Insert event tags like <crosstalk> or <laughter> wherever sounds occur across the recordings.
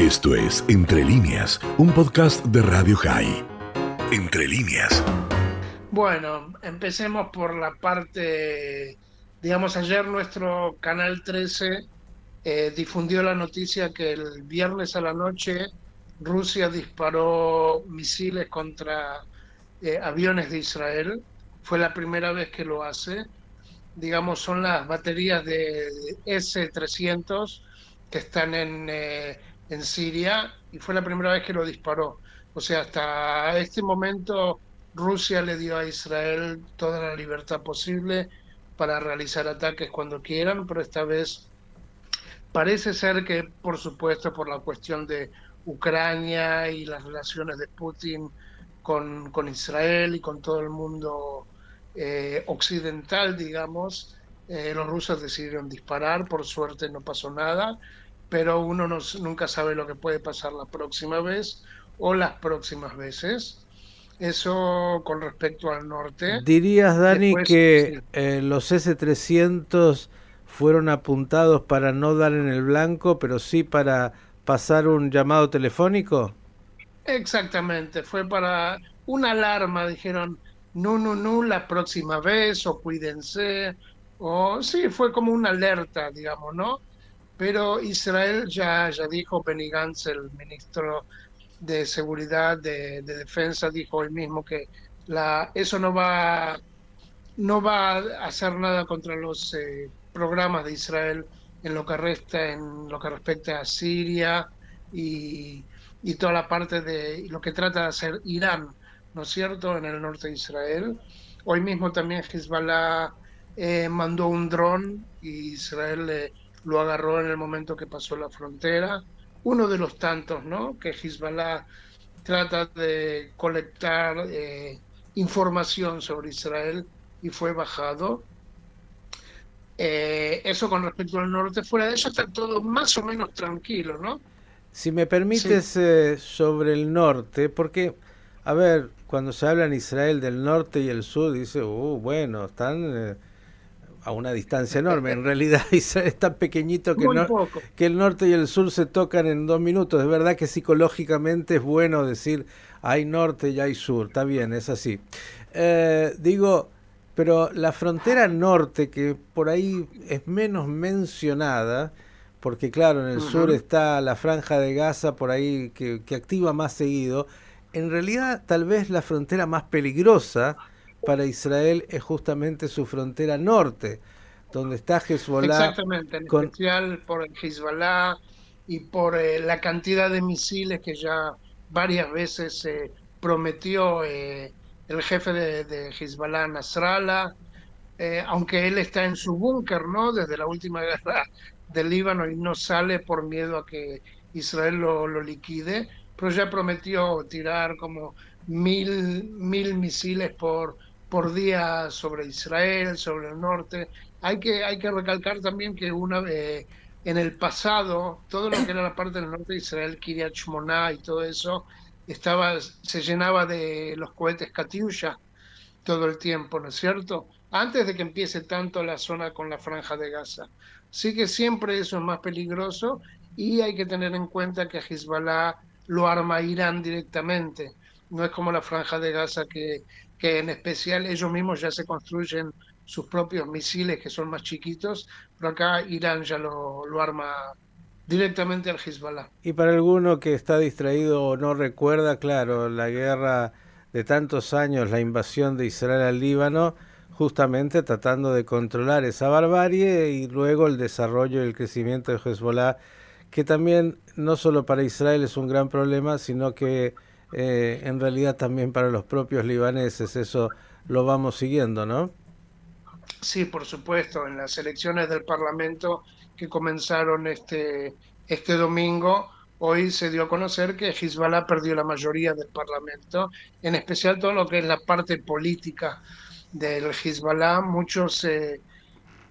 Esto es Entre líneas, un podcast de Radio High. Entre líneas. Bueno, empecemos por la parte, digamos, ayer nuestro Canal 13 eh, difundió la noticia que el viernes a la noche Rusia disparó misiles contra eh, aviones de Israel. Fue la primera vez que lo hace. Digamos, son las baterías de S-300 que están en, eh, en Siria y fue la primera vez que lo disparó. O sea, hasta este momento Rusia le dio a Israel toda la libertad posible para realizar ataques cuando quieran, pero esta vez parece ser que, por supuesto, por la cuestión de Ucrania y las relaciones de Putin con, con Israel y con todo el mundo eh, occidental, digamos, eh, los rusos decidieron disparar, por suerte no pasó nada, pero uno no, nunca sabe lo que puede pasar la próxima vez o las próximas veces. Eso con respecto al norte. ¿Dirías, Dani, que eh, los S-300 fueron apuntados para no dar en el blanco, pero sí para pasar un llamado telefónico? Exactamente, fue para una alarma, dijeron, no, no, no, la próxima vez, o cuídense, o sí, fue como una alerta, digamos, ¿no? Pero Israel ya, ya dijo, Benny Gantz, el ministro de Seguridad, de, Defensa, dijo hoy mismo que la, eso no va, no va a hacer nada contra los eh, programas de Israel en lo que resta, en lo que respecta a Siria y, y toda la parte de lo que trata de hacer Irán, ¿no es cierto?, en el norte de Israel. Hoy mismo también Hezbollah eh, mandó un dron y Israel lo agarró en el momento que pasó la frontera. Uno de los tantos, ¿no?, que Hezbollah trata de colectar eh, información sobre Israel y fue bajado. Eh, eso con respecto al norte, fuera de eso está todo más o menos tranquilo, ¿no? Si me permites eh, sobre el norte, porque, a ver, cuando se habla en Israel del norte y el sur, dice, uh, bueno, están eh, a una distancia enorme. En realidad <laughs> Israel es tan pequeñito que, que el norte y el sur se tocan en dos minutos. Es verdad que psicológicamente es bueno decir, hay norte y hay sur, está bien, es así. digo, pero la frontera norte, que por ahí es menos mencionada, porque claro, en el sur está la franja de Gaza por ahí que, activa más seguido, en realidad tal vez la frontera más peligrosa para Israel es justamente su frontera norte, donde está Hezbollah. Exactamente, en especial por el Hezbollah y por eh, la cantidad de misiles que ya varias veces se prometió eh, el jefe de, de Hezbollah, Nasrallah, eh, aunque él está en su búnker, ¿no? Desde la última guerra del Líbano y no sale por miedo a que Israel lo, lo liquide, pero ya prometió tirar como mil, mil misiles por, por día sobre Israel, sobre el norte. Hay que, hay que recalcar también que una vez en el pasado, todo lo que era la parte del norte de Israel, Kiryat Shmona y todo eso, estaba, se llenaba de los cohetes Katyusha todo el tiempo, ¿no es cierto? Antes de que empiece tanto la zona con la franja de Gaza. Así que siempre eso es más peligroso y hay que tener en cuenta que Hezbollah lo arma Irán directamente. No es como la franja de Gaza que, que en especial ellos mismos ya se construyen sus propios misiles que son más chiquitos, pero acá Irán ya lo, lo arma directamente al Hezbollah. Y para alguno que está distraído o no recuerda, claro, la guerra de tantos años, la invasión de Israel al Líbano, justamente tratando de controlar esa barbarie y luego el desarrollo y el crecimiento de Hezbollah, que también no solo para Israel es un gran problema, sino que eh, en realidad también para los propios libaneses, eso lo vamos siguiendo, ¿no? Sí, por supuesto, en las elecciones del Parlamento que comenzaron este, este domingo, hoy se dio a conocer que Hezbollah perdió la mayoría del Parlamento, en especial todo lo que es la parte política del Hezbollah, muchos, eh,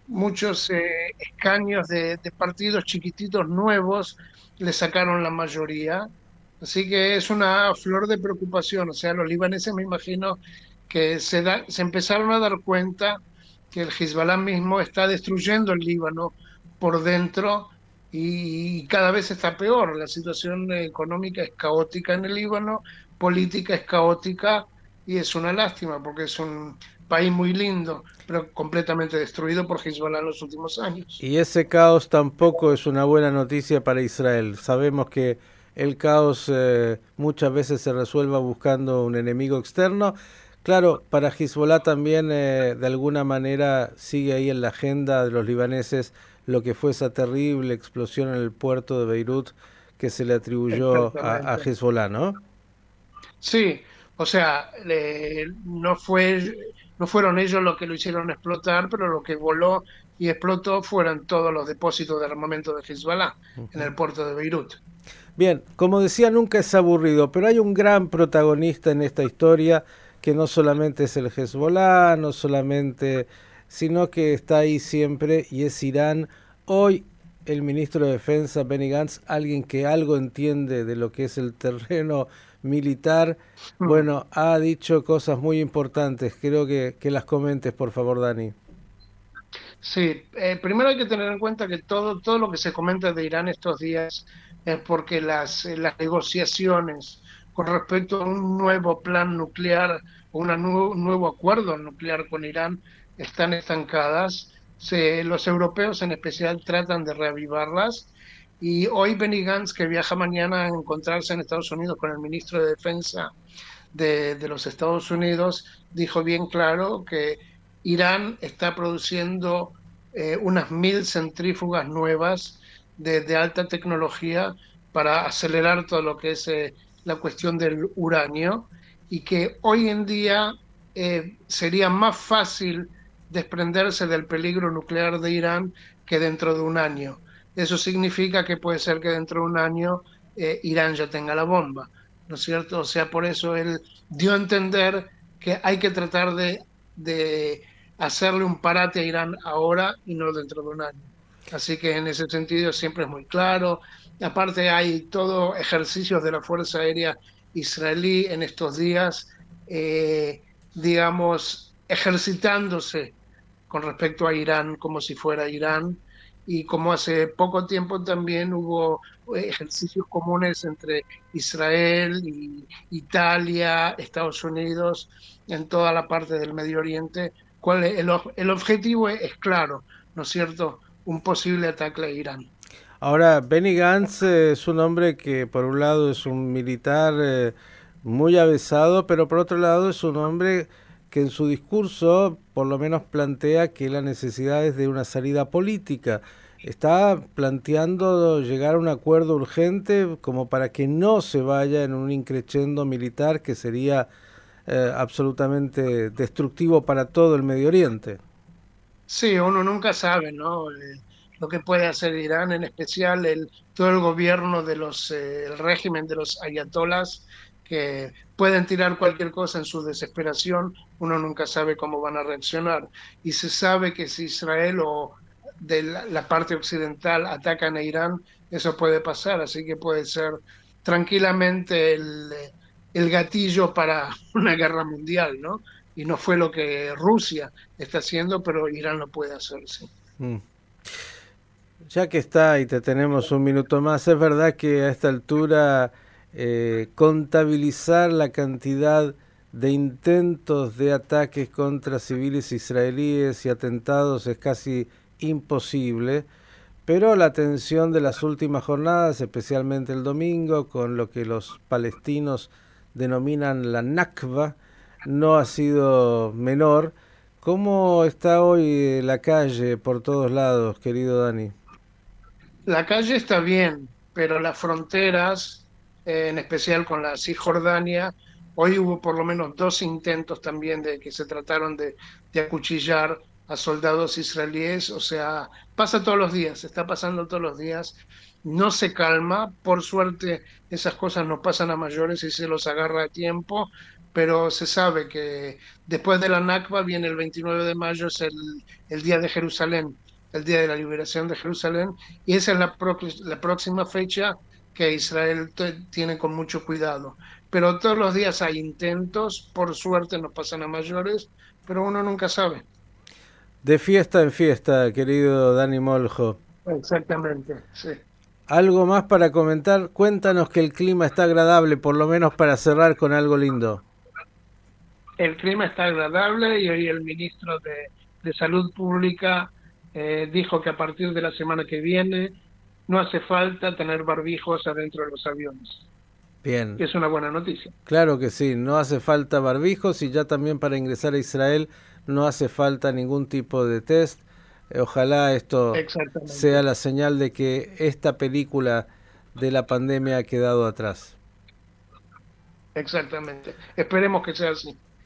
muchos eh, escaños de, partidos chiquititos nuevos le sacaron la mayoría. Así que es una flor de preocupación. O sea, los libaneses me imagino que se, da, se empezaron a dar cuenta que el Hezbollah mismo está destruyendo el Líbano por dentro y, cada vez está peor. La situación económica es caótica en el Líbano, política es caótica y es una lástima porque es un país muy lindo, pero completamente destruido por Hezbollah en los últimos años. Y ese caos tampoco es una buena noticia para Israel. Sabemos que el caos eh, muchas veces se resuelva buscando un enemigo externo. Claro, para Hezbollah también eh, de alguna manera sigue ahí en la agenda de los libaneses lo que fue esa terrible explosión en el puerto de Beirut que se le atribuyó a, a Hezbollah, ¿no? Sí, o sea, no fue no fueron ellos los que lo hicieron explotar, pero lo que voló y explotó fueron todos los depósitos de armamento de Hezbollah en el puerto de Beirut. Bien, como decía, nunca es aburrido, pero hay un gran protagonista en esta historia que no solamente es el Hezbollah, no solamente, sino que está ahí siempre y es Irán. Hoy el ministro de Defensa, Benny Gantz, alguien que algo entiende de lo que es el terreno militar, bueno, ha dicho cosas muy importantes. Creo que, que las comentes, por favor, Dani. Sí, eh, primero hay que tener en cuenta que todo, todo lo que se comenta de Irán estos días es porque las, eh, las negociaciones con respecto a un nuevo plan nuclear o un nuevo acuerdo nuclear con Irán están estancadas. Se, los europeos en especial tratan de reavivarlas y hoy Benny Gantz, que viaja mañana a encontrarse en Estados Unidos con el ministro de Defensa de, de los Estados Unidos, dijo bien claro que Irán está produciendo eh, unas mil centrífugas nuevas de, alta tecnología para acelerar todo lo que es eh, la cuestión del uranio y que hoy en día eh, sería más fácil desprenderse del peligro nuclear de Irán que dentro de un año. Eso significa que puede ser que dentro de un año Irán ya tenga la bomba, ¿no es cierto? O sea, por eso él dio a entender que hay que tratar de de hacerle un parate a Irán ahora y no dentro de un año. Así que en ese sentido siempre es muy claro. Aparte hay todo ejercicios de la Fuerza Aérea israelí en estos días, eh, digamos, ejercitándose con respecto a Irán como si fuera Irán y como hace poco tiempo también hubo ejercicios comunes entre Israel y Italia, Estados Unidos, en toda la parte del Medio Oriente. ¿Cuál el, el objetivo es, claro, ¿no es cierto? Un posible ataque a Irán. Ahora, Benny Gantz eh, es un hombre que por un lado es un militar eh, muy avesado, pero por otro lado es un hombre que en su discurso por lo menos plantea que la necesidad es de una salida política. Está planteando llegar a un acuerdo urgente como para que no se vaya en un increchendo militar que sería eh, absolutamente destructivo para todo el Medio Oriente. Sí, uno nunca sabe, ¿no? Eh, lo que puede hacer Irán, en especial el, todo el gobierno de los, eh, el régimen de los ayatolas, que pueden tirar cualquier cosa en su desesperación, uno nunca sabe cómo van a reaccionar. Y se sabe que si Israel o de la, parte occidental atacan a Irán, eso puede pasar, así que puede ser tranquilamente el, el gatillo para <laughs> una guerra mundial, ¿no? Y no fue lo que Rusia está haciendo, pero Irán lo puede hacer, sí. Mm. Ya que está y te tenemos un minuto más, es verdad que a esta altura eh, contabilizar la cantidad de intentos de ataques contra civiles israelíes y atentados es casi imposible, pero la tensión de las últimas jornadas, especialmente el domingo, con lo que los palestinos denominan la Nakba, no ha sido menor. ¿Cómo está hoy la calle por todos lados, querido Dani? La calle está bien, pero las fronteras en especial con la Cisjordania. Hoy hubo por lo menos dos intentos también de que se trataron de, acuchillar a soldados israelíes, o sea, pasa todos los días, está pasando todos los días, no se calma, por suerte esas cosas no pasan a mayores y se los agarra a tiempo, pero se sabe que después de la Nakba viene el 29 de mayo, es el, el Día de Jerusalén, el Día de la Liberación de Jerusalén, y esa es la, la próxima fecha que Israel tiene con mucho cuidado. Pero todos los días hay intentos, por suerte no pasan a mayores, pero uno nunca sabe. De fiesta en fiesta, querido Dani Moljo. Exactamente, sí. ¿Algo más para comentar? Cuéntanos que el clima está agradable, por lo menos para cerrar con algo lindo. El clima está agradable y hoy el ministro de, Salud Pública eh, dijo que a partir de la semana que viene no hace falta tener barbijos adentro de los aviones. Bien. Es una buena noticia. Claro que sí, no hace falta barbijos y ya también para ingresar a Israel no hace falta ningún tipo de test. Ojalá esto sea la señal de que esta película de la pandemia ha quedado atrás. Exactamente. Esperemos que sea así.